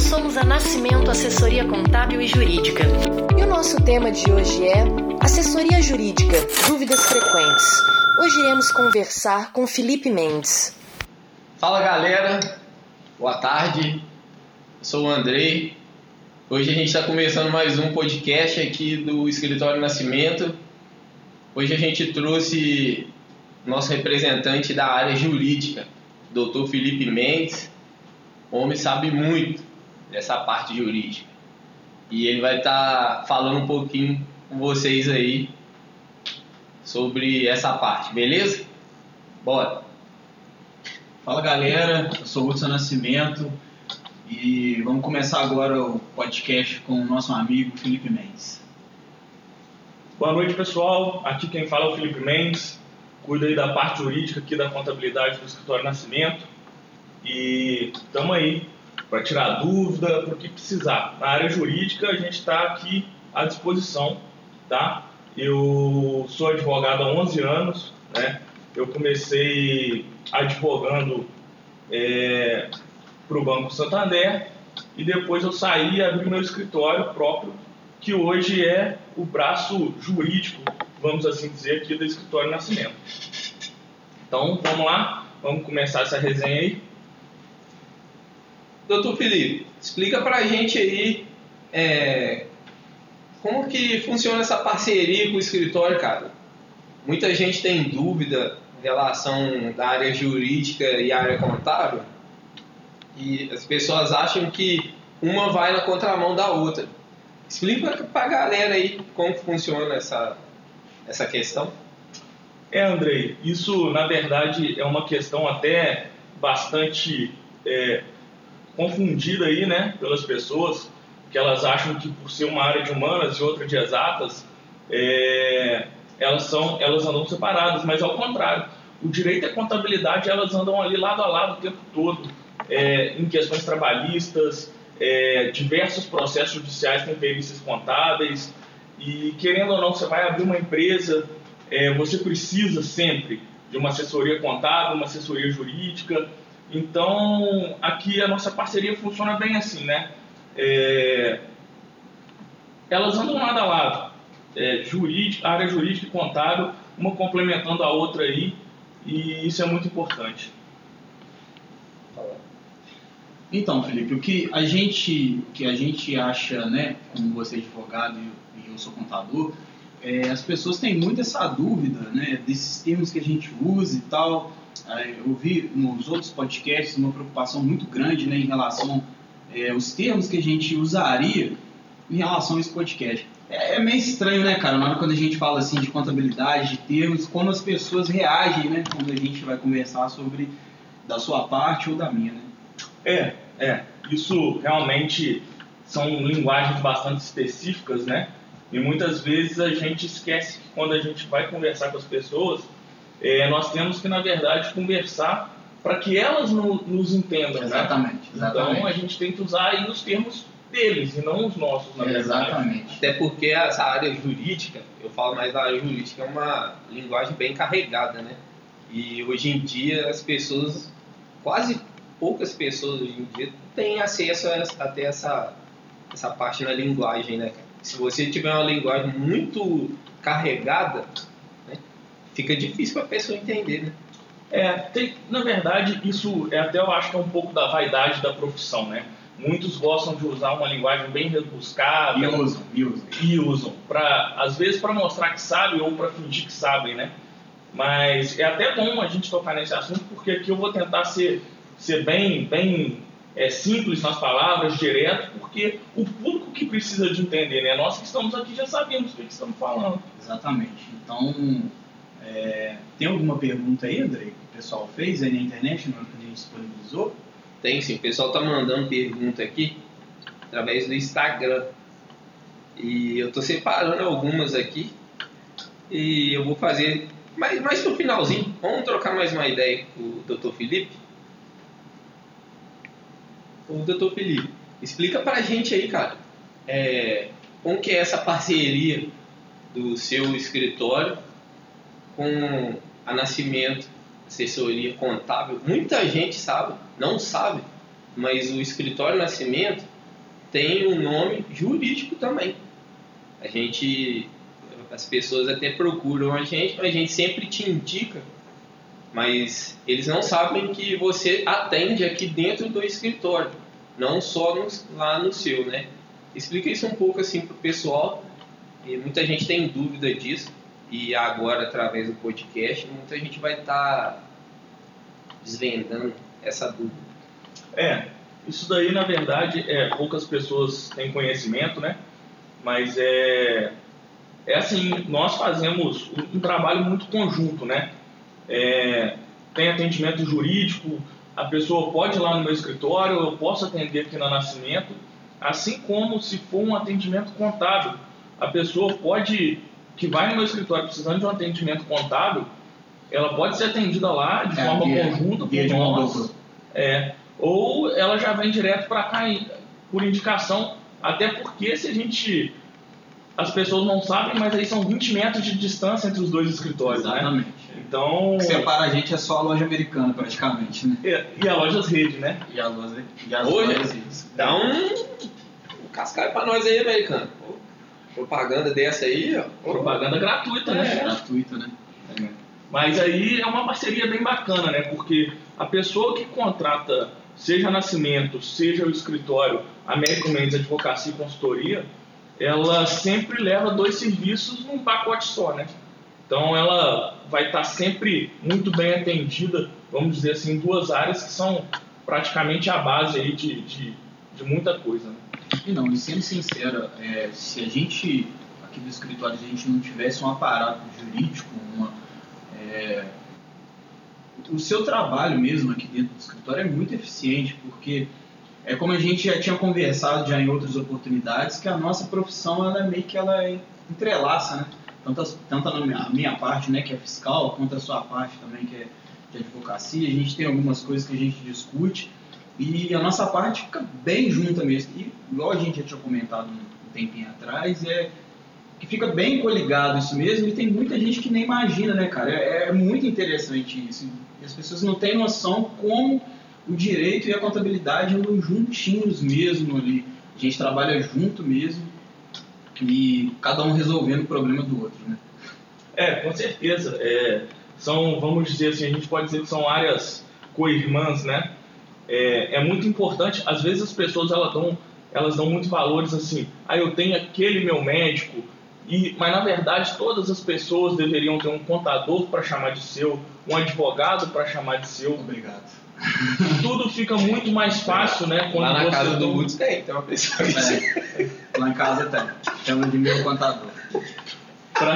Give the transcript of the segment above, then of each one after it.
Nós somos a Nascimento Assessoria Contábil e Jurídica. E o nosso tema de hoje é Assessoria Jurídica, dúvidas frequentes. Hoje iremos conversar com Felipe Mendes. Fala galera, boa tarde. Eu sou o Andrei. Hoje a gente está começando mais um podcast aqui do Escritório Nascimento. Hoje a gente trouxe nosso representante da área jurídica, Dr. Felipe Mendes. O homem sabe muito dessa parte jurídica. E ele vai estar tá falando um pouquinho com vocês aí sobre essa parte, beleza? Bora! Fala galera, eu sou o Hudson Nascimento e vamos começar agora o podcast com o nosso amigo Felipe Mendes. Boa noite pessoal, aqui quem fala é o Felipe Mendes, cuido aí da parte jurídica aqui da contabilidade do Escritório Nascimento e estamos aí para tirar dúvida, para o que precisar. Na área jurídica a gente está aqui à disposição, tá? Eu sou advogado há 11 anos, né? Eu comecei advogando é, para o Banco Santander e depois eu saí e abri meu escritório próprio, que hoje é o braço jurídico, vamos assim dizer, aqui do Escritório Nascimento. Então, vamos lá, vamos começar essa resenha aí. Doutor Felipe, explica para a gente aí é, como que funciona essa parceria com o escritório, cara. Muita gente tem dúvida em relação da área jurídica e área contábil e as pessoas acham que uma vai na contramão da outra. Explica para a galera aí como funciona essa, essa questão. É, Andrei, isso na verdade é uma questão até bastante é, confundida aí, né, pelas pessoas, que elas acham que por ser uma área de humanas e outra de exatas, é, elas são, elas andam separadas, mas ao contrário, o direito e a contabilidade elas andam ali lado a lado o tempo todo, é, em questões trabalhistas, é, diversos processos judiciais com perícias contábeis, e querendo ou não, você vai abrir uma empresa, é, você precisa sempre de uma assessoria contábil, uma assessoria jurídica, então, aqui a nossa parceria funciona bem assim, né? É, elas andam lado a lado, é, área jurídica e contábil, uma complementando a outra aí, e isso é muito importante. Então, Felipe, o que a gente, que a gente acha, né, como você é advogado e eu sou contador, é, as pessoas têm muito essa dúvida, né, desses termos que a gente usa e tal, eu vi nos outros podcasts uma preocupação muito grande né, em relação é, aos termos que a gente usaria em relação a esse podcast. É, é, meio estranho, né, cara, na hora quando a gente fala assim de contabilidade, de termos, como as pessoas reagem, né, quando a gente vai conversar sobre da sua parte ou da minha, né? É, é. Isso realmente são linguagens bastante específicas, né? E muitas vezes a gente esquece que quando a gente vai conversar com as pessoas, é, nós temos que, na verdade, conversar para que elas no, nos entendam. Exatamente, né? exatamente. Então a gente tem que usar aí os termos deles e não os nossos, na verdade. Exatamente. Até porque essa área jurídica, eu falo mais da área jurídica, é uma linguagem bem carregada, né? E hoje em dia as pessoas, quase poucas pessoas hoje em dia têm acesso a, até essa, essa parte na linguagem, né? Se você tiver uma linguagem muito carregada, fica difícil para a pessoa entender, né? É, tem, na verdade, isso é até eu acho que é um pouco da vaidade da profissão, né? Muitos gostam de usar uma linguagem bem rebuscada. E usam, e usam. E usam. Pra, às vezes para mostrar que sabem ou para fingir que sabem, né? Mas é até bom a gente tocar nesse assunto, porque aqui eu vou tentar ser, ser bem, bem é, simples nas palavras, direto, porque o público que precisa de entender, né? Nós que estamos aqui já sabemos o que estamos falando. Exatamente. Então, é, tem alguma pergunta aí, André, que o pessoal fez aí na internet, na hora que a gente disponibilizou? Tem sim, o pessoal tá mandando pergunta aqui através do Instagram. E eu tô separando algumas aqui. E eu vou fazer mais, mais pro finalzinho. Vamos trocar mais uma ideia com o Dr. Felipe? O Dr. Felipe, explica pra gente aí, cara, é, como que é essa parceria do seu escritório com a Nascimento, assessoria contábil, muita gente sabe, não sabe mas o escritório Nascimento tem um nome jurídico também. A gente, as pessoas até procuram a gente, mas a gente sempre te indica, mas eles não sabem que você atende aqui dentro do escritório, não só no, lá no seu, né? Explica isso um pouco assim pro pessoal, e muita gente tem dúvida disso, e agora através do podcast, muita gente vai estar tá desvendando essa dúvida. É, isso daí na verdade é poucas pessoas têm conhecimento, né? Mas é é assim, nós fazemos um trabalho muito conjunto, né? É, tem atendimento jurídico, a pessoa pode ir lá no meu escritório, eu posso atender aqui na Nascimento, assim como se for um atendimento contábil, a pessoa pode que vai no meu escritório precisando de um atendimento contábil, ela pode ser atendida lá de é, forma via, conjunta via por nós. É, ou ela já vem direto para cá por indicação, até porque se a gente. As pessoas não sabem, mas aí são 20 metros de distância entre os dois escritórios, né? Exatamente. né? Então. O que separa a gente é só a loja americana, praticamente, né? E, e a lojas rede, né? E, a loja, e as Hoje, lojas redes. Dá um, um cascaio pra nós aí, americano. Propaganda dessa aí, ó. Propaganda gratuita, né? É. Gratuita, né? É. Mas aí é uma parceria bem bacana, né? Porque a pessoa que contrata seja Nascimento, seja o escritório Américo Mendes Advocacia e Consultoria, ela sempre leva dois serviços num pacote só, né? Então ela vai estar sempre muito bem atendida, vamos dizer assim, em duas áreas que são praticamente a base aí de, de, de muita coisa. Né? E não, e sendo sincero, é, se a gente, aqui do escritório, a gente não tivesse um aparato jurídico, uma, é, o seu trabalho mesmo aqui dentro do escritório é muito eficiente, porque é como a gente já tinha conversado já em outras oportunidades, que a nossa profissão ela é meio que ela entrelaça, né? Tanto, tanto a minha, a minha parte, né, que é fiscal, quanto a sua parte também, que é de advocacia. A gente tem algumas coisas que a gente discute e a nossa parte fica bem junta mesmo. E, igual a gente já tinha comentado um tempinho atrás, é que fica bem coligado isso mesmo e tem muita gente que nem imagina, né, cara? É, é muito interessante isso. E as pessoas não têm noção como o direito e a contabilidade andam juntinhos mesmo ali. A gente trabalha junto mesmo e cada um resolvendo o problema do outro, né? É, com certeza. É, são, vamos dizer assim, a gente pode dizer que são áreas co-irmãs, né? É, é muito importante, às vezes as pessoas elas dão, elas dão muitos valores assim, ah, eu tenho aquele meu médico, e, mas na verdade todas as pessoas deveriam ter um contador para chamar de seu, um advogado para chamar de seu. Obrigado. Tudo fica muito mais fácil, né? Quando Lá na casa do Woods tem, tem uma pessoa que... É. Lá em casa tem. Chama de meu contador. Pra...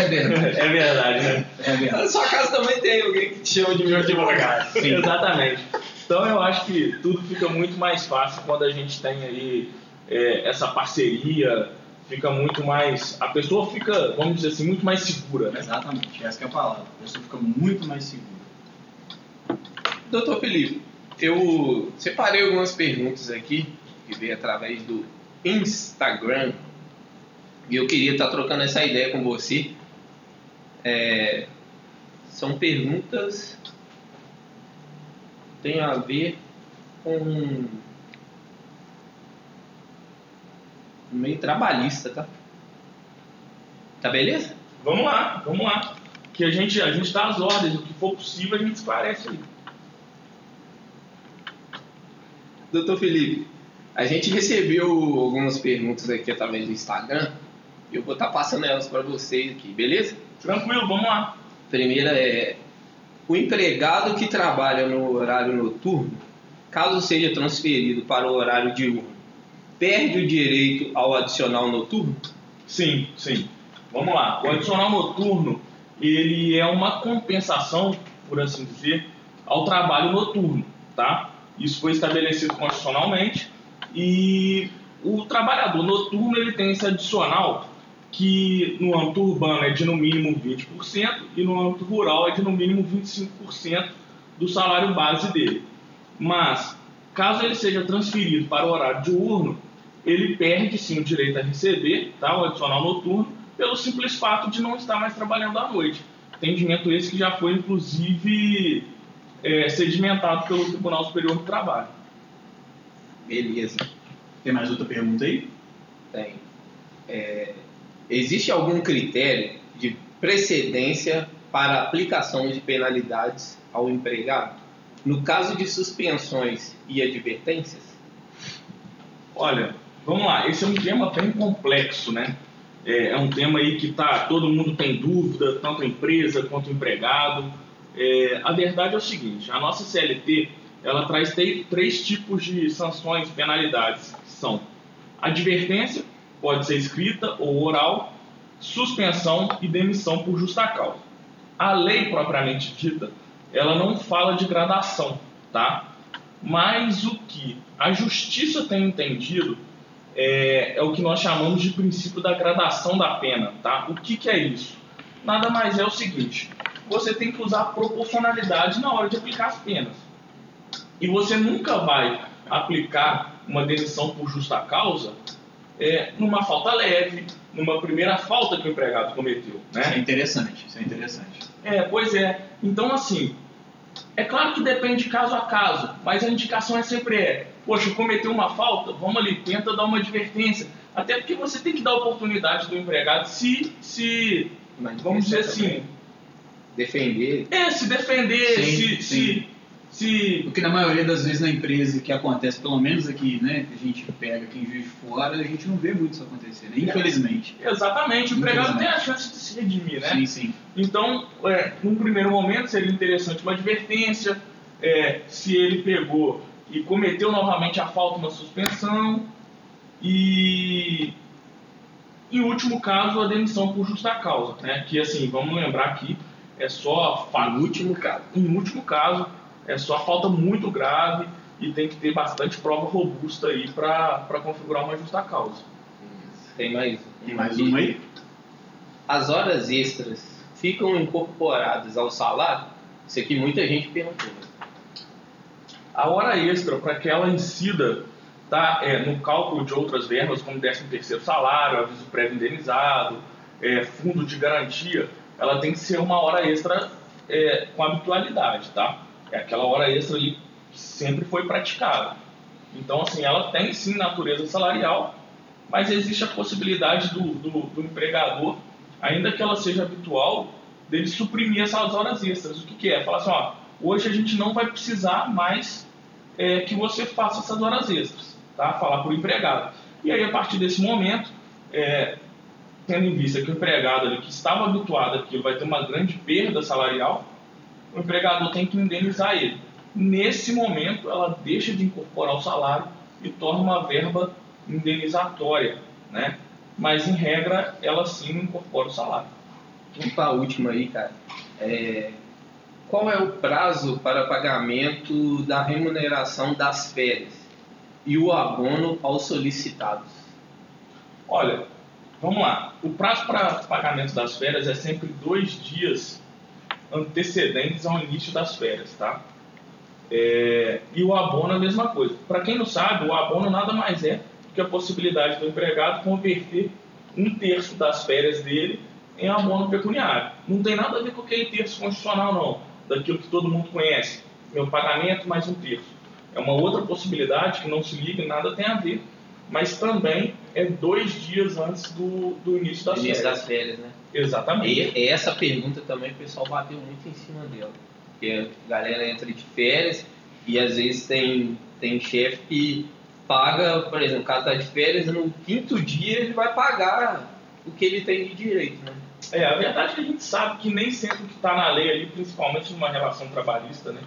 É verdade. É verdade, né? É verdade. Na sua casa também tem alguém que te chama de meu advogado. Sim. Exatamente. Então eu acho que tudo fica muito mais fácil quando a gente tem aí é, essa parceria, fica muito mais. A pessoa fica, vamos dizer assim, muito mais segura, né? Exatamente, essa é a palavra. A pessoa fica muito mais segura. Doutor Felipe, eu separei algumas perguntas aqui que veio através do Instagram e eu queria estar trocando essa ideia com você. É, são perguntas têm a ver com meio trabalhista, tá? Tá beleza? Vamos lá, vamos lá. Que a gente a gente dá as ordens, o que for possível a gente esclarece aí. Doutor Felipe, a gente recebeu algumas perguntas aqui através do Instagram. E eu vou estar passando elas para vocês aqui, beleza? Tranquilo, vamos lá. Primeira é: o empregado que trabalha no horário noturno, caso seja transferido para o horário diurno, perde o direito ao adicional noturno? Sim, sim. Vamos lá. O adicional noturno ele é uma compensação, por assim dizer, ao trabalho noturno, tá? Isso foi estabelecido constitucionalmente e o trabalhador noturno ele tem esse adicional que no âmbito urbano é de no mínimo 20% e no âmbito rural é de no mínimo 25% do salário base dele. Mas, caso ele seja transferido para o horário diurno, ele perde sim o direito a receber tá, o adicional noturno pelo simples fato de não estar mais trabalhando à noite. Entendimento esse que já foi, inclusive, é, sedimentado pelo Tribunal Superior do Trabalho. Beleza. Tem mais outra pergunta aí? Tem. É, existe algum critério de precedência para aplicação de penalidades ao empregado? No caso de suspensões e advertências? Olha, vamos lá, esse é um tema bem complexo, né? É, é um tema aí que tá, todo mundo tem dúvida, tanto a empresa quanto o empregado. É, a verdade é o seguinte, a nossa CLT, ela traz três tipos de sanções, penalidades, que são advertência, pode ser escrita ou oral, suspensão e demissão por justa causa. A lei propriamente dita, ela não fala de gradação, tá? Mas o que a justiça tem entendido é, é, o que nós chamamos de princípio da gradação da pena, tá? O que, que é isso? Nada mais é o seguinte: você tem que usar proporcionalidade na hora de aplicar as penas. E você nunca vai aplicar uma demissão por justa causa é, numa falta leve, numa primeira falta que o empregado cometeu. Né? Isso é interessante, isso é interessante. É, pois é. Então, assim, é claro que depende de caso a caso, mas a indicação é sempre é, poxa, cometeu uma falta, vamos ali, tenta dar uma advertência. Até porque você tem que dar oportunidade do empregado se, se vamos dizer assim... Defender. É, se defender, sim, se, sim. se se... Porque na maioria das vezes na empresa que acontece, pelo menos aqui, né, que a gente pega quem vive fora, a gente não vê muito isso acontecer, né? infelizmente. É, exatamente, o empregado tem a chance de se redimir, né? Sim, sim. Então, é, num primeiro momento seria interessante uma advertência, é, se ele pegou e cometeu novamente a falta, uma suspensão, e em último caso a demissão por justa causa, né? Que assim, vamos lembrar que é só em último caso. Em último caso, é só falta muito grave e tem que ter bastante prova robusta aí para configurar uma justa causa. Tem mais, tem mais uma aí? As horas extras ficam incorporadas ao salário? Isso aqui muita gente perguntou. A hora extra, para que ela incida tá, é, no cálculo de outras verbas, como 13 terceiro salário, aviso prévio indenizado, é, fundo de garantia, ela tem que ser uma hora extra é, com habitualidade, tá? É aquela hora extra ali sempre foi praticada. Então, assim, ela tem sim natureza salarial, mas existe a possibilidade do, do, do empregador, ainda que ela seja habitual, dele suprimir essas horas extras. O que, que é? Falar assim, ó, hoje a gente não vai precisar mais é, que você faça essas horas extras, tá? Falar para o empregado. E aí, a partir desse momento, é, tendo em vista que o empregado ali, que estava habituado àquilo vai ter uma grande perda salarial, o empregador tem que indenizar ele. Nesse momento, ela deixa de incorporar o salário e torna uma verba indenizatória, né? Mas, em regra, ela sim incorpora o salário. Vamos para a última aí, cara. É... Qual é o prazo para pagamento da remuneração das férias e o abono aos solicitados? Olha, vamos lá. O prazo para pagamento das férias é sempre dois dias antecedentes ao início das férias, tá? É, e o abono é a mesma coisa. Para quem não sabe, o abono nada mais é do que a possibilidade do empregado converter um terço das férias dele em abono pecuniário. Não tem nada a ver com aquele terço constitucional, não, daquilo que todo mundo conhece. Meu pagamento mais um terço. É uma outra possibilidade que não se liga, nada tem a ver, mas também é dois dias antes do, do início das início férias. das férias, né? Exatamente. E essa pergunta também o pessoal bateu muito em cima dela. Porque a galera entra de férias e às vezes tem, tem chefe que paga, por exemplo, o cara está de férias no quinto dia ele vai pagar o que ele tem de direito, né? É, a verdade é que a gente sabe que nem sempre o que está na lei ali, principalmente numa relação trabalhista, né?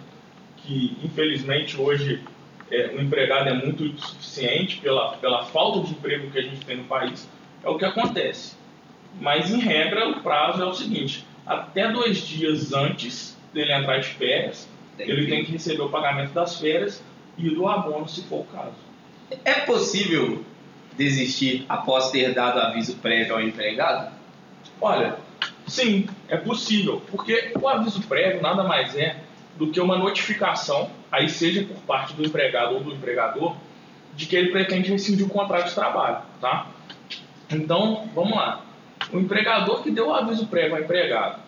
Que infelizmente hoje é, o empregado é muito insuficiente pela, pela falta de emprego que a gente tem no país, é o que acontece. Mas, em regra, o prazo é o seguinte: até dois dias antes dele entrar de férias, tem ele que... tem que receber o pagamento das férias e do abono, se for o caso. É possível desistir após ter dado aviso prévio ao empregado? Olha, sim, é possível, porque o aviso prévio nada mais é do que uma notificação, aí seja por parte do empregado ou do empregador, de que ele pretende rescindir o contrato de trabalho, tá? Então, vamos lá o empregador que deu o aviso prévio ao empregado.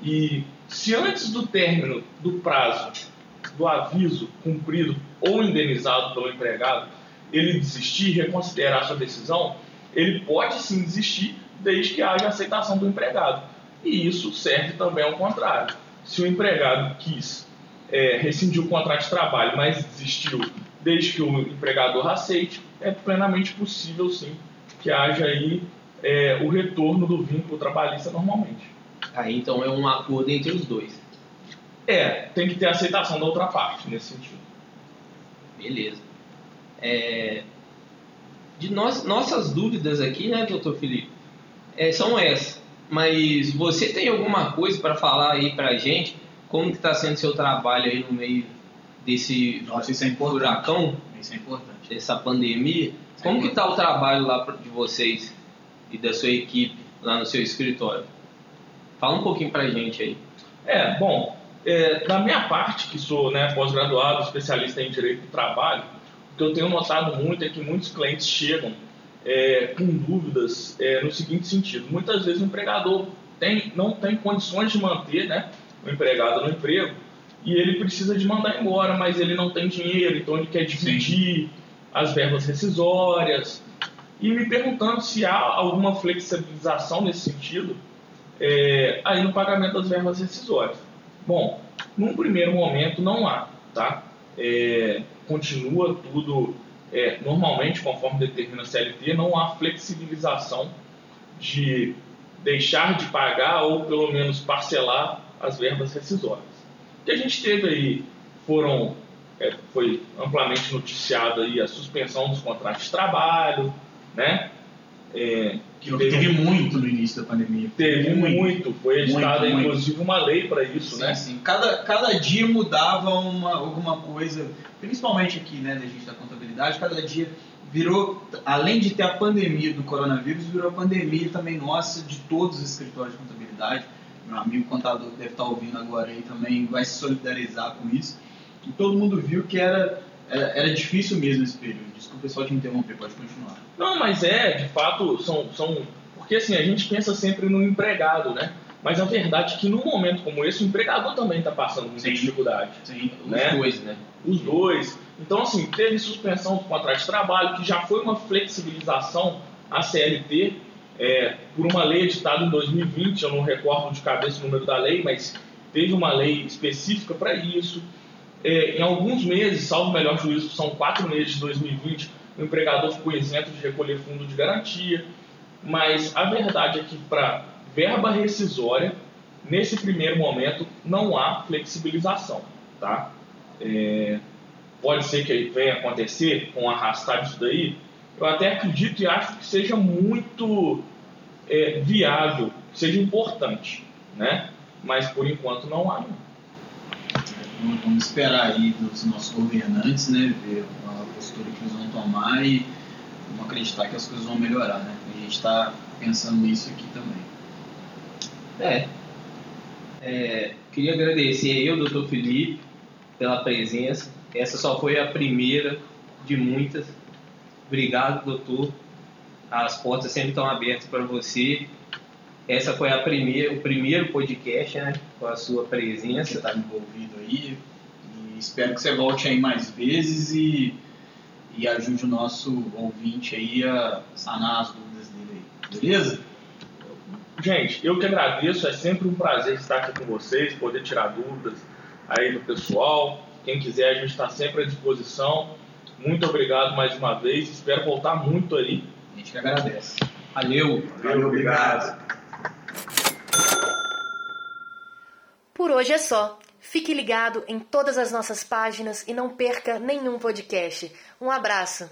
E se antes do término do prazo do aviso cumprido ou indenizado pelo empregado, ele desistir, reconsiderar sua decisão, ele pode sim desistir desde que haja aceitação do empregado. E isso serve também ao contrário. Se o empregado quis é, rescindir o contrato de trabalho, mas desistiu desde que o empregador aceite, é plenamente possível sim que haja aí é, o retorno do vínculo trabalhista normalmente. Aí então é um acordo entre os dois. É, tem que ter aceitação da outra parte nesse sentido. Beleza. É, de nós, nossas dúvidas aqui, né, doutor Felipe, é, são essas. Mas você tem alguma coisa para falar aí para a gente? Como que está sendo seu trabalho aí no meio desse Nossa, isso é furacão? Isso é importante. Dessa pandemia? Isso é Como que está o trabalho lá de vocês e da sua equipe lá no seu escritório? Fala um pouquinho para a gente aí. É, bom, é, da minha parte, que sou né, pós-graduado, especialista em Direito do Trabalho, o que eu tenho notado muito é que muitos clientes chegam é, com dúvidas é, no seguinte sentido. Muitas vezes o empregador tem, não tem condições de manter né, o empregado no emprego e ele precisa de mandar embora, mas ele não tem dinheiro, então ele quer dividir as verbas rescisórias. E me perguntando se há alguma flexibilização nesse sentido é, aí no pagamento das verbas rescisórias. Bom, num primeiro momento não há, tá? É, continua tudo é, normalmente conforme determina a CLT, não há flexibilização de deixar de pagar ou pelo menos parcelar as verbas rescisórias. O que a gente teve aí foram é, foi amplamente noticiado aí a suspensão dos contratos de trabalho, né? É, Que teve, muito no início da pandemia. Teve muito, foi editada Muito, muito. inclusive uma lei para isso, Sim, né? sim. Cada, cada dia mudava uma, alguma coisa, principalmente aqui, né, da gente da contabilidade, cada dia virou, além de ter a pandemia do coronavírus, virou a pandemia também nossa de todos os escritórios de contabilidade. Meu amigo contador que deve estar ouvindo agora aí também vai se solidarizar com isso. E todo mundo viu que era, era, era difícil mesmo esse período. Desculpa pessoal te interromper, pode continuar. Não, mas é, de fato, são, são. Porque assim, a gente pensa sempre no empregado, né? Mas a verdade é que num momento como esse, o empregador também está passando muita Sim. dificuldade. Sim. Os Né? dois, né? Os dois. Então, assim, teve suspensão do contrato de trabalho, que já foi uma flexibilização à CLT, é, por uma lei editada em 2020, eu não recordo de cabeça o número da lei, mas teve uma lei específica para isso. É, em alguns meses, salvo o melhor juízo, são quatro meses de 2020, o empregador ficou isento de recolher fundo de garantia, mas a verdade é que para verba rescisória, nesse primeiro momento, não há flexibilização, tá? É, pode ser que venha acontecer com arrastar disso daí, eu até acredito e acho que seja muito é, viável, seja importante, né? Mas por enquanto não há. Não. Vamos- Vamos esperar aí dos nossos governantes, né, ver a postura que eles vão tomar e acreditar que as coisas vão melhorar, né? A gente está pensando nisso aqui também. É. É, queria agradecer aí ao doutor Felipe pela presença. Essa só foi a primeira de muitas. Obrigado, doutor. As portas sempre estão abertas para você. Essa foi a primeira, o primeiro podcast, né? Com a sua Você presença. está envolvido aí e espero que você volte aí mais vezes e, e ajude o nosso ouvinte aí a sanar as dúvidas dele aí. Beleza? Gente, eu que agradeço, é sempre um prazer estar aqui com vocês, poder tirar dúvidas aí do pessoal. Quem quiser, a gente está sempre à disposição. Muito obrigado mais uma vez, espero voltar muito aí. A gente que agradece. Valeu! Valeu, obrigado. Por hoje é só. Fique ligado em todas as nossas páginas e não perca nenhum podcast. Um abraço!